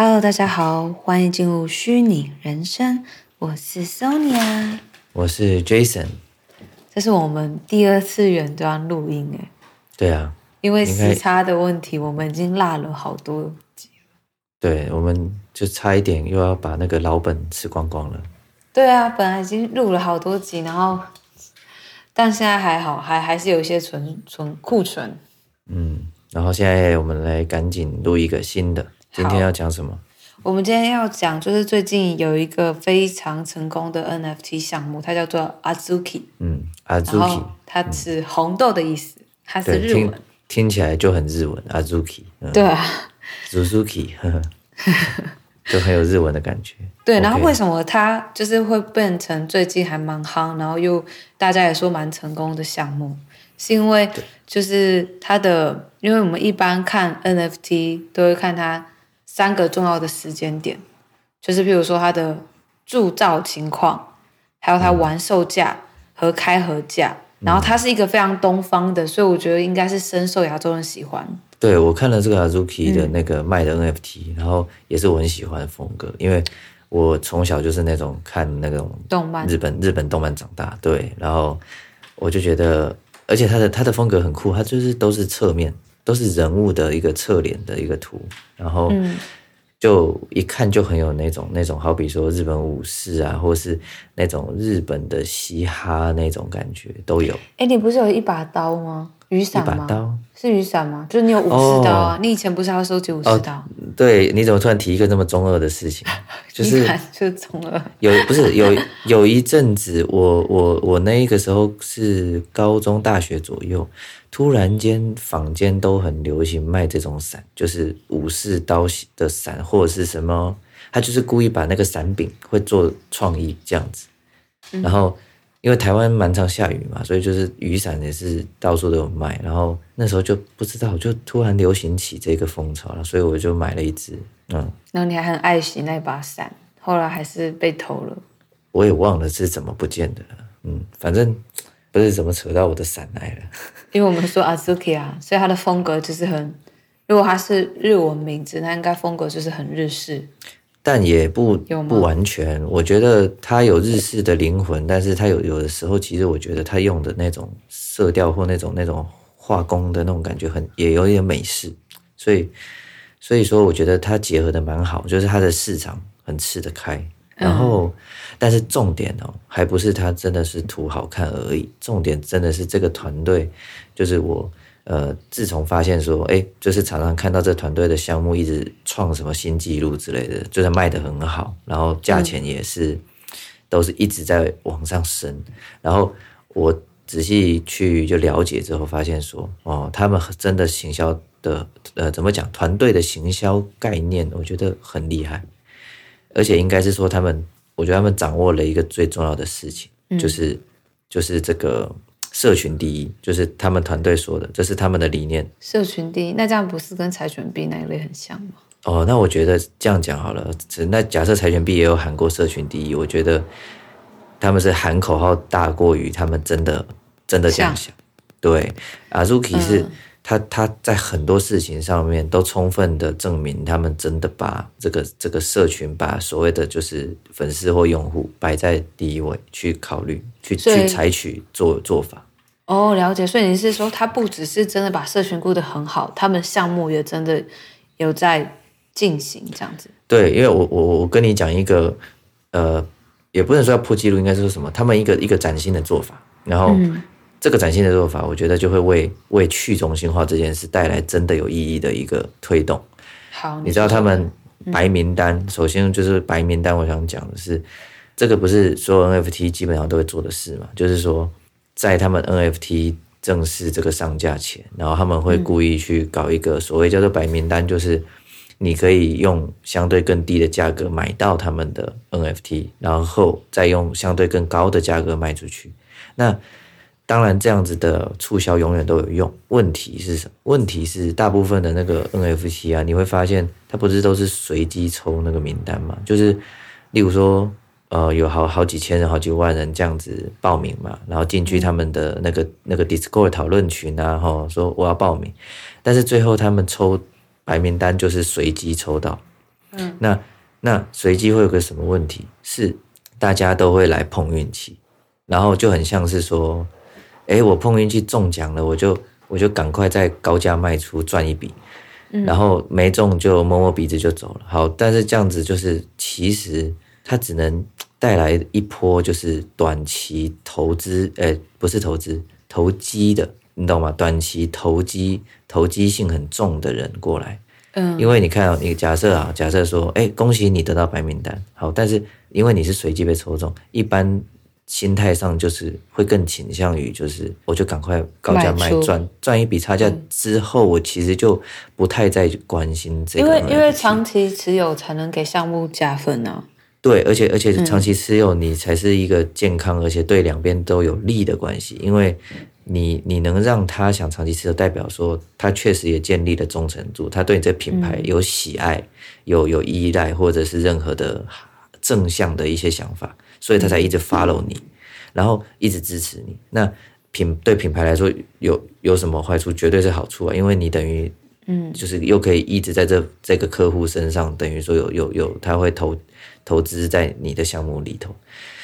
Hello，大家好，欢迎进入虚拟人生。我是 Sonia，我是 Jason。这是我们第二次远端录音诶。对啊，因为时差的问题，我们已经落了好多集了。对，我们就差一点又要把那个老本吃光光了。对啊，本来已经录了好多集，然后但现在还好，还还是有一些存存库存。嗯，然后现在我们来赶紧录一个新的。今天要讲什么？我们今天要讲就是最近有一个非常成功的 NFT 项目，它叫做 Azuki。嗯，Azuki，它是红豆的意思，嗯、它是日文听，听起来就很日文。Azuki，、嗯、对啊，Suzuki，就很有日文的感觉。对，然后为什么它就是会变成最近还蛮夯，然后又大家也说蛮成功的项目？是因为就是它的，因为我们一般看 NFT 都会看它。三个重要的时间点，就是譬如说它的铸造情况，还有它完售价和开盒价，嗯、然后它是一个非常东方的，所以我觉得应该是深受亚洲人喜欢。对，我看了这个 Azuki 的那个卖的 NFT，、嗯、然后也是我很喜欢的风格，因为我从小就是那种看那种动漫，日本日本动漫长大，对，然后我就觉得，而且它的它的风格很酷，它就是都是侧面。都是人物的一个侧脸的一个图，然后就一看就很有那种那种，好比说日本武士啊，或是那种日本的嘻哈那种感觉都有。哎，你不是有一把刀吗？雨伞吗？一把刀是雨伞吗？就是你有武士刀啊？哦、你以前不是要收集武士刀？哦、对，你怎么突然提一个这么中二的事情？就是就是中二。有不是有有一阵子，我我我那个时候是高中大学左右。突然间，坊间都很流行卖这种伞，就是武士刀的伞，或者是什么，他就是故意把那个伞柄会做创意这样子。然后，因为台湾蛮常下雨嘛，所以就是雨伞也是到处都有卖。然后那时候就不知道，就突然流行起这个风潮了，所以我就买了一只。嗯，然后你还很爱惜那把伞，后来还是被偷了。我也忘了是怎么不见的了。嗯，反正。不是怎么扯到我的伞来了？因为我们说 Azuki 啊，所以它的风格就是很，如果它是日文名字，那应该风格就是很日式，但也不不完全。我觉得它有日式的灵魂，但是它有有的时候，其实我觉得它用的那种色调或那种那种画工的那种感觉很，也有点美式。所以所以说，我觉得它结合的蛮好，就是它的市场很吃得开。然后，嗯、但是重点哦，还不是它真的是图好看而已。重点真的是这个团队，就是我呃，自从发现说，哎，就是常常看到这团队的项目一直创什么新纪录之类的，就是卖的很好，然后价钱也是、嗯、都是一直在往上升。然后我仔细去就了解之后，发现说，哦，他们真的行销的呃，怎么讲？团队的行销概念，我觉得很厉害。而且应该是说，他们，我觉得他们掌握了一个最重要的事情，嗯、就是就是这个社群第一，就是他们团队说的，这是他们的理念。社群第一，那这样不是跟柴犬币那一类很像吗？哦，那我觉得这样讲好了。那假设柴犬币也有喊过社群第一，我觉得他们是喊口号大过于他们真的真的这样想。像对，Azuki 是。嗯他他在很多事情上面都充分的证明，他们真的把这个这个社群，把所谓的就是粉丝或用户摆在第一位去考虑，去去采取做做法。哦，了解。所以你是说，他不只是真的把社群顾得很好，他们项目也真的有在进行这样子。对，因为我我我跟你讲一个，呃，也不能说要破纪录，应该是说什么？他们一个一个崭新的做法，然后。嗯这个崭新的做法，我觉得就会为为去中心化这件事带来真的有意义的一个推动。好，你知道他们白名单，嗯、首先就是白名单，我想讲的是，这个不是所有 NFT 基本上都会做的事嘛？就是说，在他们 NFT 正式这个上架前，然后他们会故意去搞一个所谓叫做白名单，就是你可以用相对更低的价格买到他们的 NFT，然后再用相对更高的价格卖出去。那当然，这样子的促销永远都有用。问题是什么？问题是大部分的那个 NFC 啊，你会发现它不是都是随机抽那个名单嘛？就是，例如说，呃，有好好几千人、好几万人这样子报名嘛，然后进去他们的那个那个 Discord 讨论群啊，哈，说我要报名，但是最后他们抽白名单就是随机抽到，嗯，那那随机会有个什么问题？是大家都会来碰运气，然后就很像是说，哎，我碰运气中奖了，我就我就赶快在高价卖出赚一笔，然后没中就摸摸鼻子就走了。好，但是这样子就是其实它只能带来一波就是短期投资，哎，不是投资，投机的。你懂吗？短期投机、投机性很重的人过来，嗯，因为你看，你假设啊，假设说，哎，恭喜你得到白名单，好，但是因为你是随机被抽中，一般心态上就是会更倾向于就是，我就赶快高价卖赚赚一笔差价之后，我其实就不太再关心这个，因为因为长期持有才能给项目加分呢、啊。对，而且而且长期持有你才是一个健康，而且对两边都有利的关系，因为。你你能让他想长期持有，代表说他确实也建立了忠诚度，他对你这品牌有喜爱、嗯、有有依赖，或者是任何的正向的一些想法，所以他才一直 follow 你，然后一直支持你。那品对品牌来说有有什么坏处？绝对是好处啊，因为你等于嗯，就是又可以一直在这这个客户身上，等于说有有有他会投投资在你的项目里头。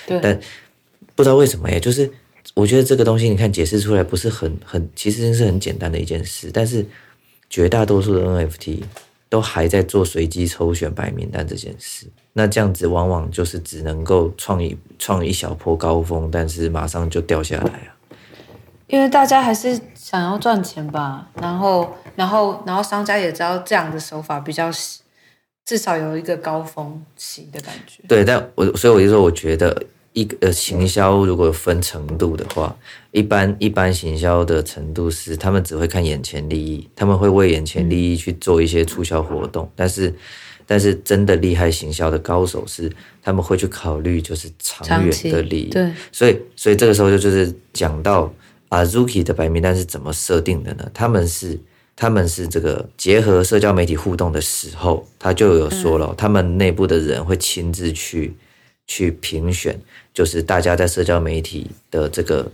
对，但不知道为什么，耶就是。我觉得这个东西，你看解释出来不是很很，其实是很简单的一件事。但是绝大多数的 NFT 都还在做随机抽选白名单这件事。那这样子往往就是只能够创一创一小波高峰，但是马上就掉下来啊。因为大家还是想要赚钱吧，然后然后然后商家也知道这样的手法比较至少有一个高峰期的感觉。对，但我所以我就说，我觉得。一个呃，行销如果分程度的话，一般一般行销的程度是，他们只会看眼前利益，他们会为眼前利益去做一些促销活动。但是，但是真的厉害行销的高手是，他们会去考虑就是长远的利益。对，所以所以这个时候就就是讲到 Azuki 的白名单是怎么设定的呢？他们是他们是这个结合社交媒体互动的时候，他就有说了，他们内部的人会亲自去去评选。就是大家在社交媒体的这个，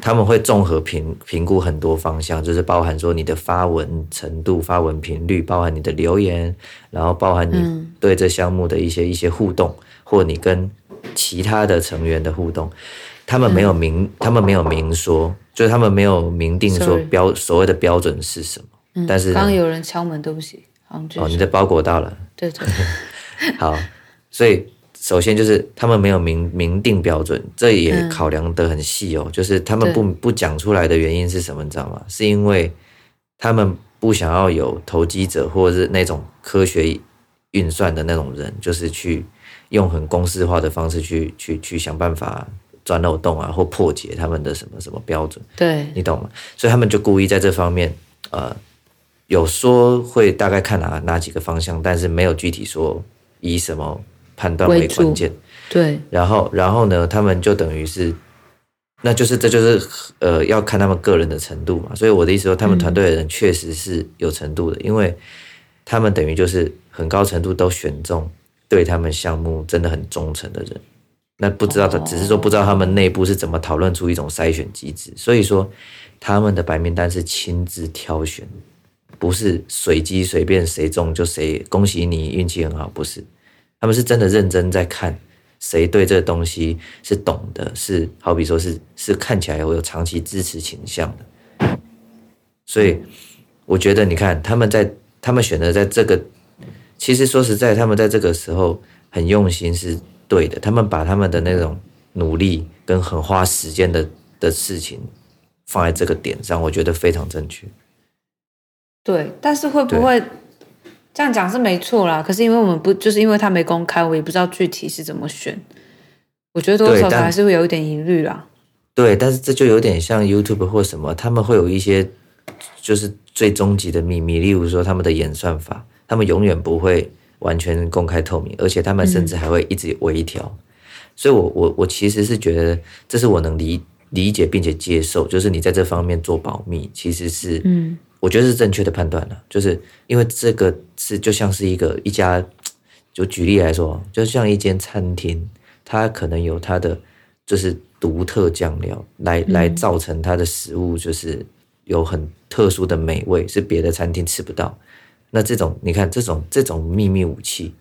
他们会综合评评估很多方向，就是包含说你的发文程度、发文频率，包含你的留言，然后包含你对这项目的一些一些互动，或你跟其他的成员的互动。他们没有明，他们没有明说，就是他们没有明定说标所谓的标准是什么。但是刚刚有人敲门，对不起。哦，你的包裹到了。对对。好，所以。首先就是他们没有明明定标准，这也考量得很细哦。嗯、就是他们不不讲出来的原因是什么，你知道吗？是因为他们不想要有投机者或者是那种科学运算的那种人，就是去用很公式化的方式去去去想办法钻漏洞啊，或破解他们的什么什么标准。对，你懂吗？所以他们就故意在这方面，呃，有说会大概看哪哪几个方向，但是没有具体说以什么。判断为关键，对，然后，然后呢，他们就等于是，那就是，这就是，呃，要看他们个人的程度嘛。所以我的意思说，他们团队的人确实是有程度的，嗯、因为他们等于就是很高程度都选中对他们项目真的很忠诚的人。那不知道他，只是说不知道他们内部是怎么讨论出一种筛选机制。所以说，他们的白名单是亲自挑选，不是随机随便谁中就谁，恭喜你运气很好，不是。他们是真的认真在看谁对这个东西是懂的，是好比说是是看起来会有长期支持倾向的，所以我觉得你看他们在他们选择在这个，其实说实在，他们在这个时候很用心是对的，他们把他们的那种努力跟很花时间的的事情放在这个点上，我觉得非常正确。对，但是会不会？这样讲是没错啦，可是因为我们不就是因为他没公开，我也不知道具体是怎么选。我觉得多少还是会有一点疑虑啦。对，但是这就有点像 YouTube 或什么，他们会有一些就是最终极的秘密，例如说他们的演算法，他们永远不会完全公开透明，而且他们甚至还会一直微调。嗯、所以我我我其实是觉得，这是我能理理解并且接受，就是你在这方面做保密，其实是嗯。我觉得是正确的判断了，就是因为这个是就像是一个一家，就举例来说，就像一间餐厅，它可能有它的就是独特酱料来来造成它的食物就是有很特殊的美味，是别的餐厅吃不到。那这种你看，这种这种秘密武器，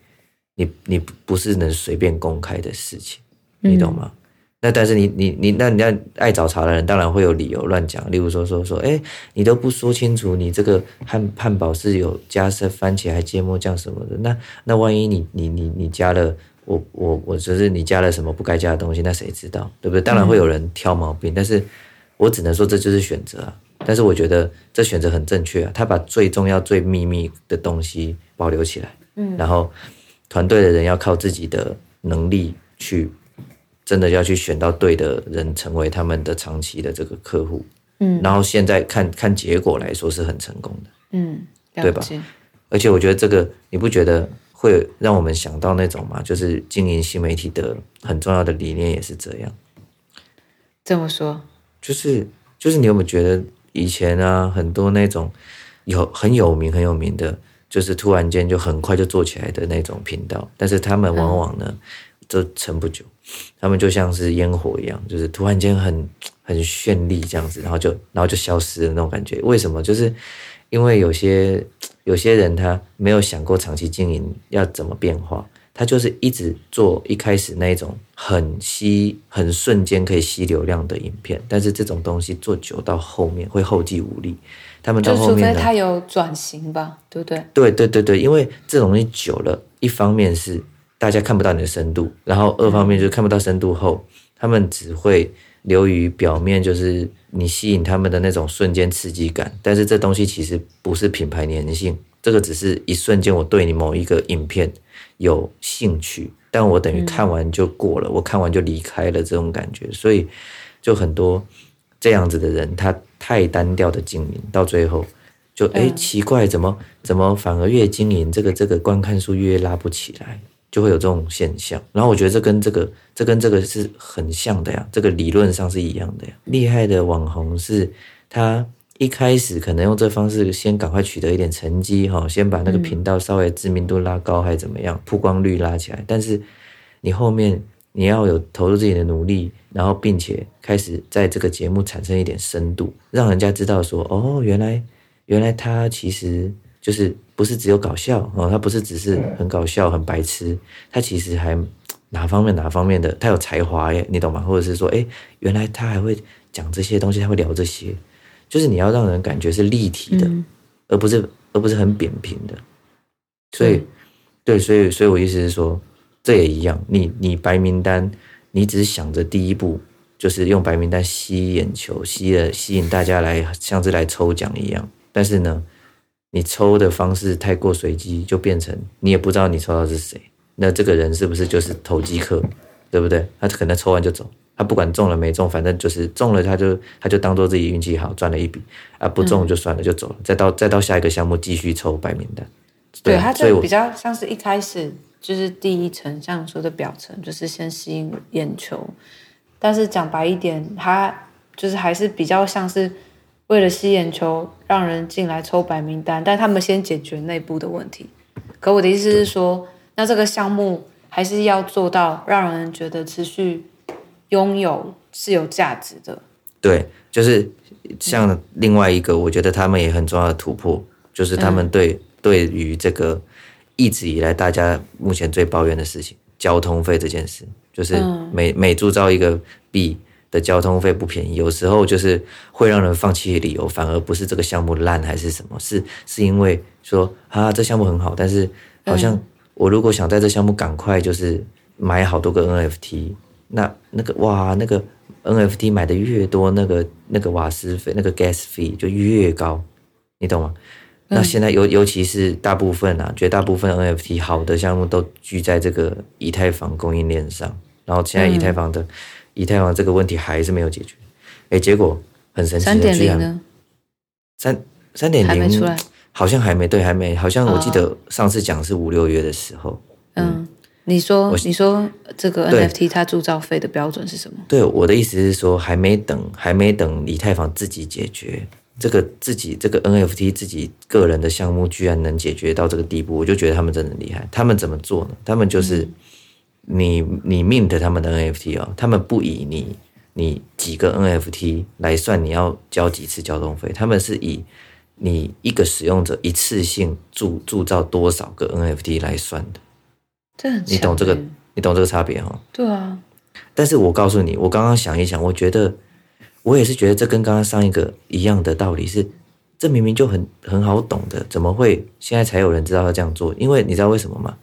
你你不是能随便公开的事情，你懂吗？嗯、那但是你你你那你那爱找茬的人，当然会有理由乱讲，例如说说说，哎，你都不说清楚，你这个汉汉堡是有加上番茄还芥末酱什么的，那那万一你你你你加了。我我我只是你加了什么不该加的东西，那谁知道，对不对？当然会有人挑毛病，嗯、但是我只能说这就是选择啊。但是我觉得这选择很正确啊，他把最重要、最秘密的东西保留起来，嗯，然后团队的人要靠自己的能力去，真的要去选到对的人，成为他们的长期的这个客户，嗯，然后现在看看结果来说是很成功的，嗯，对吧？而且我觉得这个你不觉得？会让我们想到那种吗，就是经营新媒体的很重要的理念也是这样。这么说，就是就是你有没有觉得以前啊，很多那种有很有名很有名的，就是突然间就很快就做起来的那种频道，但是他们往往呢都撑不久，他们就像是烟火一样，就是突然间很很绚丽这样子，然后就然后就消失了那种感觉。为什么？就是因为有些。有些人他没有想过长期经营要怎么变化，他就是一直做一开始那一种很吸、很瞬间可以吸流量的影片，但是这种东西做久到后面会后继无力。他们到后面呢，除非他有转型吧，对不对？对对对对，因为这种东西久了，一方面是大家看不到你的深度，然后二方面就是看不到深度后，他们只会。流于表面，就是你吸引他们的那种瞬间刺激感，但是这东西其实不是品牌粘性，这个只是一瞬间我对你某一个影片有兴趣，但我等于看完就过了，嗯、我看完就离开了这种感觉，所以就很多这样子的人，他太单调的经营，到最后就哎、欸、奇怪，怎么怎么反而越经营这个这个观看数越拉不起来。就会有这种现象，然后我觉得这跟这个，这跟这个是很像的呀，这个理论上是一样的呀。厉害的网红是，他一开始可能用这方式先赶快取得一点成绩哈，先把那个频道稍微知名度拉高，还是怎么样，曝光率拉起来。但是你后面你要有投入自己的努力，然后并且开始在这个节目产生一点深度，让人家知道说，哦，原来原来他其实。就是不是只有搞笑哦，他不是只是很搞笑很白痴，他其实还哪方面哪方面的，他有才华耶，你懂吗？或者是说，哎，原来他还会讲这些东西，他会聊这些，就是你要让人感觉是立体的，嗯、而不是而不是很扁平的。所以，嗯、对，所以，所以我意思是说，这也一样，你你白名单，你只想着第一步就是用白名单吸眼球，吸了吸引大家来，像是来抽奖一样，但是呢。你抽的方式太过随机，就变成你也不知道你抽到是谁。那这个人是不是就是投机客，对不对？他可能抽完就走，他不管中了没中，反正就是中了他就他就当做自己运气好赚了一笔啊，不中就算了就走了，再到再到下一个项目继续抽白名单。对，对他这比较像是一开始就是第一层，像说的表层，就是先吸引眼球。但是讲白一点，他就是还是比较像是。为了吸眼球，让人进来抽白名单，但他们先解决内部的问题。可我的意思是说，那这个项目还是要做到让人觉得持续拥有是有价值的。对，就是像另外一个，我觉得他们也很重要的突破，嗯、就是他们对对于这个一直以来大家目前最抱怨的事情——交通费这件事，就是每、嗯、每铸造一个币。的交通费不便宜，有时候就是会让人放弃的理由，反而不是这个项目烂还是什么，是是因为说啊，这项目很好，但是好像我如果想在这项目赶快就是买好多个 NFT，那那个哇，那个 NFT 买的越多，那个那个瓦斯费那个 gas fee 就越高，你懂吗？那现在尤尤其是大部分啊，绝大部分 NFT 好的项目都聚在这个以太坊供应链上，然后现在以太坊的。以太坊这个问题还是没有解决，哎，结果很神奇的，三点零呢？三三点零好像还没对，还没，好像我记得上次讲是五六月的时候。嗯，你说你说这个 NFT 它铸造费的标准是什么？对，我的意思是说，还没等还没等以太坊自己解决这个自己这个 NFT 自己个人的项目，居然能解决到这个地步，我就觉得他们真的厉害。他们怎么做呢？他们就是。嗯你你 mint 他们的 NFT 哦，他们不以你你几个 NFT 来算你要交几次交通费，他们是以你一个使用者一次性铸铸造多少个 NFT 来算的。这很你懂这个？你懂这个差别哈？对啊。但是我告诉你，我刚刚想一想，我觉得我也是觉得这跟刚刚上一个一样的道理是，这明明就很很好懂的，怎么会现在才有人知道要这样做？因为你知道为什么吗？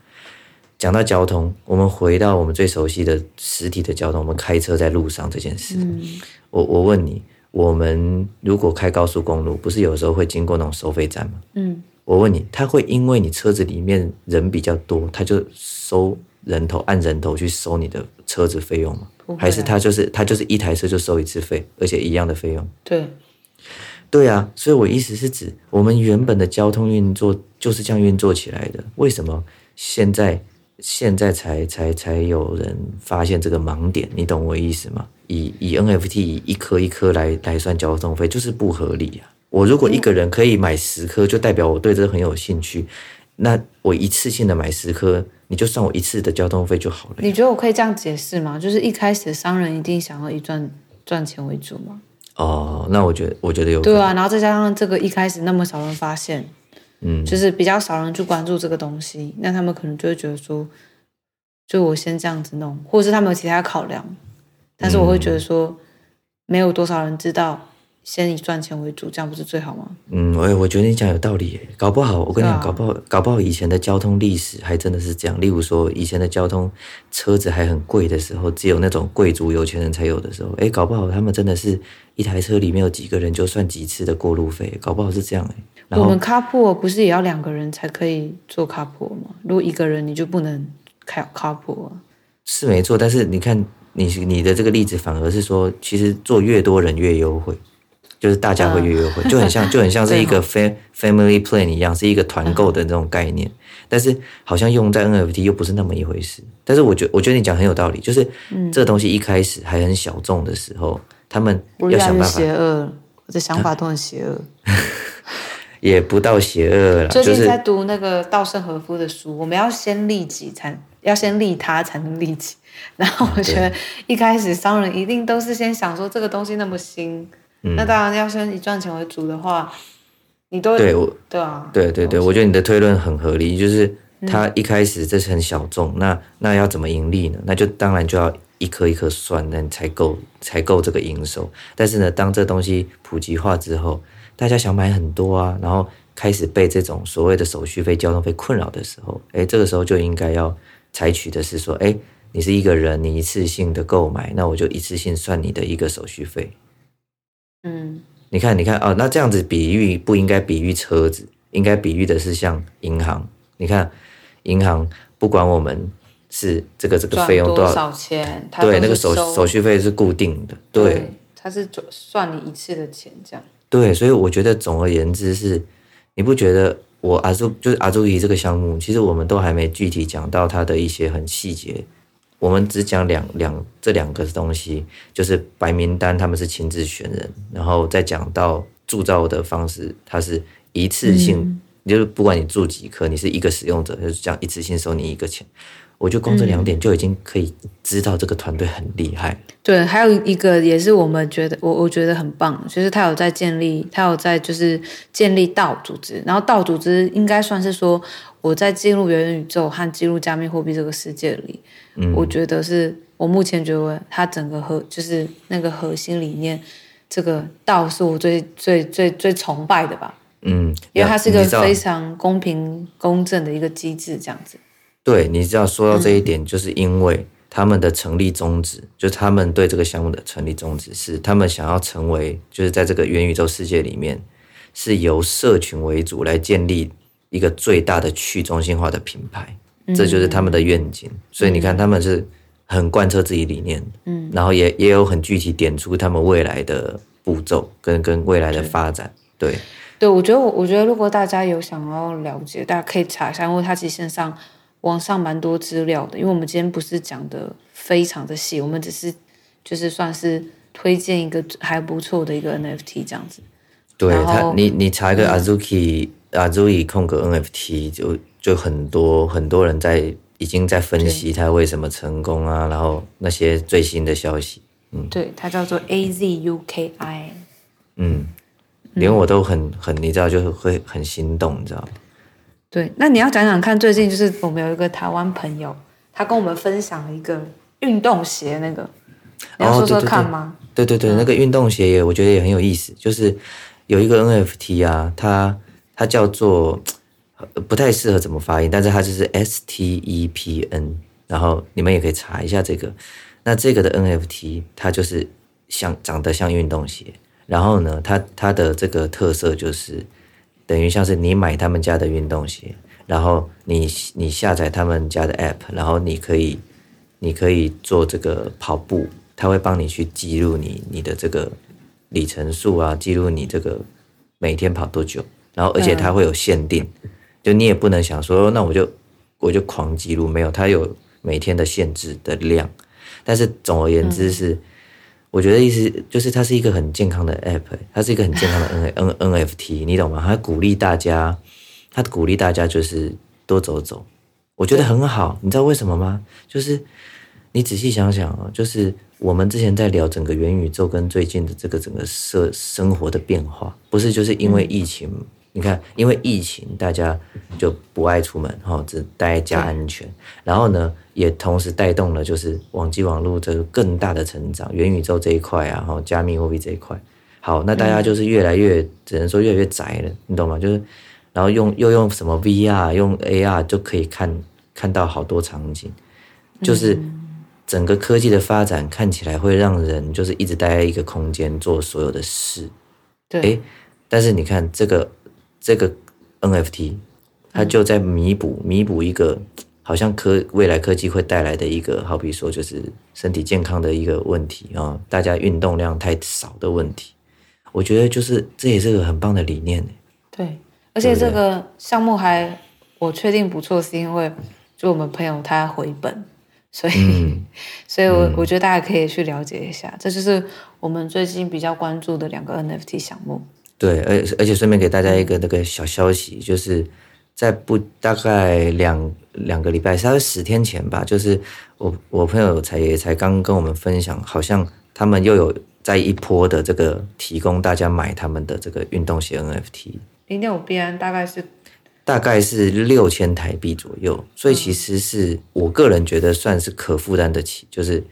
讲到交通，我们回到我们最熟悉的实体的交通，我们开车在路上这件事。嗯、我我问你，我们如果开高速公路，不是有时候会经过那种收费站吗？嗯，我问你，他会因为你车子里面人比较多，他就收人头，按人头去收你的车子费用吗？啊、还是他就是他就是一台车就收一次费，而且一样的费用？对，对啊，所以我意思是指，我们原本的交通运作就是这样运作起来的，为什么现在？现在才才才有人发现这个盲点，你懂我意思吗？以以 NFT 以一颗一颗来来算交通费，就是不合理啊！我如果一个人可以买十颗，就代表我对这个很有兴趣。那我一次性的买十颗，你就算我一次的交通费就好了。你觉得我可以这样解释吗？就是一开始商人一定想要以赚赚钱为主吗？哦，那我觉得我觉得有对啊，然后再加上这个一开始那么少人发现。嗯，就是比较少人去关注这个东西，那他们可能就会觉得说，就我先这样子弄，或者是他们有其他考量，但是我会觉得说，没有多少人知道，先以赚钱为主，这样不是最好吗？嗯，我我觉得你讲有道理，搞不好我跟你讲，啊、搞不好搞不好以前的交通历史还真的是这样，例如说以前的交通车子还很贵的时候，只有那种贵族有钱人才有的时候，哎，搞不好他们真的是一台车里面有几个人就算几次的过路费，搞不好是这样哎。我们 carpool 不是也要两个人才可以做 carpool 吗？如果一个人你就不能开 carpool 啊？是没错，但是你看你你的这个例子反而是说，其实做越多人越优惠，就是大家会约约会，就很像就很像是 一个 fam family plan 一样，是一个团购的那种概念。但是好像用在 NFT 又不是那么一回事。但是我觉我觉得你讲很有道理，就是这个东西一开始还很小众的时候，他们要想办法。邪恶，我的想法都很邪恶。也不到邪恶了。最近在读那个稻盛和夫的书，我们要先利己，才要先利他，才能利己。然后我觉得一开始商人一定都是先想说这个东西那么新，嗯、那当然要先以赚钱为主的话，你都对我对啊，对对对，我觉得你的推论很合理，就是他一开始这是很小众，嗯、那那要怎么盈利呢？那就当然就要一颗一颗算，那才够才够这个营收。但是呢，当这东西普及化之后。大家想买很多啊，然后开始被这种所谓的手续费、交通费困扰的时候，哎，这个时候就应该要采取的是说，哎，你是一个人，你一次性的购买，那我就一次性算你的一个手续费。嗯，你看，你看，哦，那这样子比喻不应该比喻车子，应该比喻的是像银行。你看，银行不管我们是这个这个费用多少钱，对，那个手手续费是固定的，对，它是算你一次的钱这样。对，所以我觉得总而言之是，你不觉得我阿朱就是阿朱姨这个项目，其实我们都还没具体讲到它的一些很细节，我们只讲两两这两个东西，就是白名单他们是亲自选人，然后再讲到铸造的方式，它是一次性，嗯、就是不管你铸几颗，你是一个使用者，就是这样一次性收你一个钱。我就光这两点就已经可以知道这个团队很厉害。对，还有一个也是我们觉得我我觉得很棒，就是他有在建立，他有在就是建立道组织，然后道组织应该算是说我在进入元宇宙和进入加密货币这个世界里，嗯，我觉得是我目前觉得它整个核就是那个核心理念，这个道是我最最最最崇拜的吧，嗯，因为它是一个非常公平公正的一个机制，这样子。对，你知道说到这一点，就是因为他们的成立宗旨，嗯、就是他们对这个项目的成立宗旨是，他们想要成为，就是在这个元宇宙世界里面，是由社群为主来建立一个最大的去中心化的品牌，嗯、这就是他们的愿景。所以你看，他们是很贯彻自己理念，嗯，然后也也有很具体点出他们未来的步骤跟跟未来的发展。对，对，我觉得我我觉得如果大家有想要了解，大家可以查一下，因为它其实线上。网上蛮多资料的，因为我们今天不是讲的非常的细，我们只是就是算是推荐一个还不错的一个 NFT 这样子。对他，你你查一个 Azuki、嗯、Azuki 空格 NFT，就就很多很多人在已经在分析它为什么成功啊，然后那些最新的消息，嗯，对，它叫做 AZUKI，嗯，连我都很很，你知道，就会很心动，你知道。对，那你要讲讲看，最近就是我们有一个台湾朋友，他跟我们分享了一个运动鞋，那个你要说说看吗？哦、对对对，对对对，嗯、那个运动鞋也我觉得也很有意思，就是有一个 NFT 啊，它它叫做不太适合怎么发音，但是它就是 S T E P N，然后你们也可以查一下这个。那这个的 NFT 它就是像长得像运动鞋，然后呢，它它的这个特色就是。等于像是你买他们家的运动鞋，然后你你下载他们家的 app，然后你可以你可以做这个跑步，它会帮你去记录你你的这个里程数啊，记录你这个每天跑多久，然后而且它会有限定，就你也不能想说那我就我就狂记录，没有，它有每天的限制的量，但是总而言之是。我觉得意思就是它是一个很健康的 app，它是一个很健康的 N N N F T，你懂吗？它鼓励大家，它鼓励大家就是多走走，我觉得很好。你知道为什么吗？就是你仔细想想啊，就是我们之前在聊整个元宇宙跟最近的这个整个社生活的变化，不是就是因为疫情。你看，因为疫情，大家就不爱出门，哈，只待在家安全。然后呢，也同时带动了就是网际网络这个更大的成长，元宇宙这一块啊，哈，加密货币这一块。好，那大家就是越来越，只能说越来越宅了，你懂吗？就是，然后用又用什么 VR，用 AR 就可以看看到好多场景，就是整个科技的发展看起来会让人就是一直待在一个空间做所有的事。对，诶，但是你看这个。这个 NFT，它就在弥补弥补一个好像科未来科技会带来的一个，好比说就是身体健康的一个问题啊，大家运动量太少的问题。我觉得就是这也是个很棒的理念。对，而且这个项目还我确定不错，是因为就我们朋友他回本，所以、嗯、所以我我觉得大家可以去了解一下，这就是我们最近比较关注的两个 NFT 项目。对，而而且顺便给大家一个那个小消息，就是在不大概两两个礼拜，大概十天前吧，就是我我朋友才也才刚跟我们分享，好像他们又有在一波的这个提供大家买他们的这个运动鞋 NFT，零点五 BN 大概是大概是六千台币左右，所以其实是我个人觉得算是可负担得起，就是。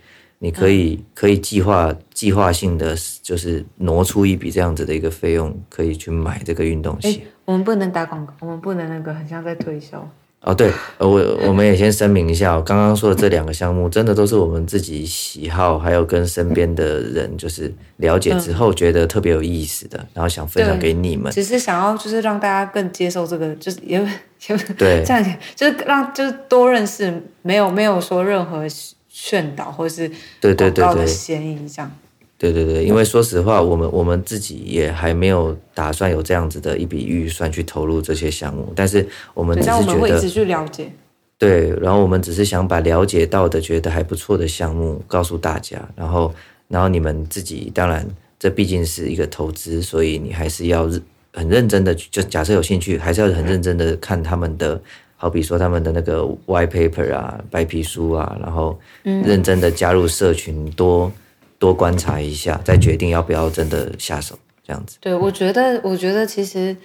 你可以可以计划计划性的，就是挪出一笔这样子的一个费用，可以去买这个运动鞋。我们不能打广告，我们不能那个很像在推销。哦，对，我我们也先声明一下，刚刚说的这两个项目，真的都是我们自己喜好，还有跟身边的人就是了解之后觉得特别有意思的，然后想分享给你们。只是想要就是让大家更接受这个，就是也也对这样，就是让就是多认识，没有没有说任何。劝导或是广告的嫌疑，这样。对对对，因为说实话，我们我们自己也还没有打算有这样子的一笔预算去投入这些项目，但是我们只是觉得，我们会一直去了解。对，然后我们只是想把了解到的、觉得还不错的项目告诉大家，然后然后你们自己，当然这毕竟是一个投资，所以你还是要很认真的，就假设有兴趣，还是要很认真的看他们的。好比说他们的那个 white paper 啊，白皮书啊，然后认真的加入社群，多多观察一下，再决定要不要真的下手，这样子。对，我觉得，我觉得其实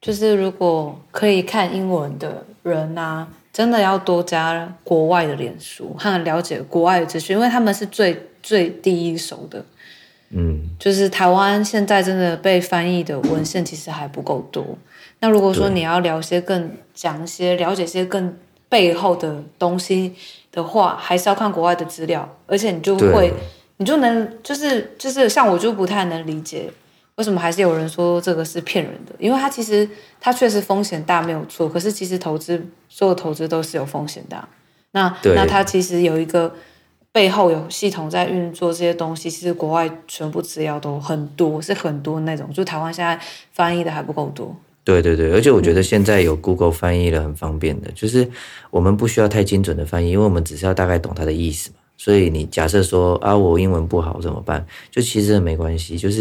就是如果可以看英文的人啊，真的要多加国外的脸书，和了解国外的资讯，因为他们是最最第一手的。嗯，就是台湾现在真的被翻译的文献其实还不够多。那如果说你要聊些更讲一些了解些更背后的东西的话，还是要看国外的资料，而且你就会，你就能就是就是像我就不太能理解为什么还是有人说这个是骗人的，因为它其实它确实风险大没有错，可是其实投资所有投资都是有风险的。那那它其实有一个背后有系统在运作这些东西，其实国外全部资料都很多，是很多那种，就台湾现在翻译的还不够多。对对对，而且我觉得现在有 Google 翻译了很方便的，就是我们不需要太精准的翻译，因为我们只是要大概懂它的意思嘛。所以你假设说啊，我英文不好怎么办？就其实没关系，就是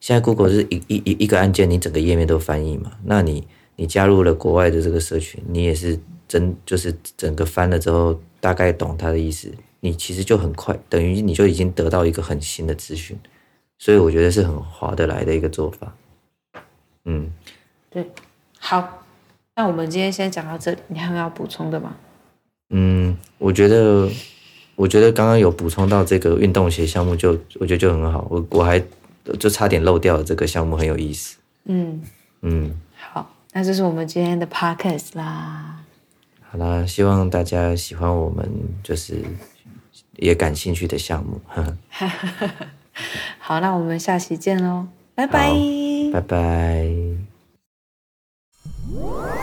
现在 Google 是一一一一个按键，你整个页面都翻译嘛。那你你加入了国外的这个社群，你也是真就是整个翻了之后，大概懂它的意思，你其实就很快，等于你就已经得到一个很新的资讯。所以我觉得是很划得来的一个做法。嗯，对，好，那我们今天先讲到这里，你还有要补充的吗？嗯，我觉得，我觉得刚刚有补充到这个运动鞋项目就，就我觉得就很好，我我还就差点漏掉了这个项目，很有意思。嗯嗯，好，那这是我们今天的 podcast 啦。好啦，希望大家喜欢我们就是也感兴趣的项目。好，那我们下期见喽，拜拜，拜拜。Música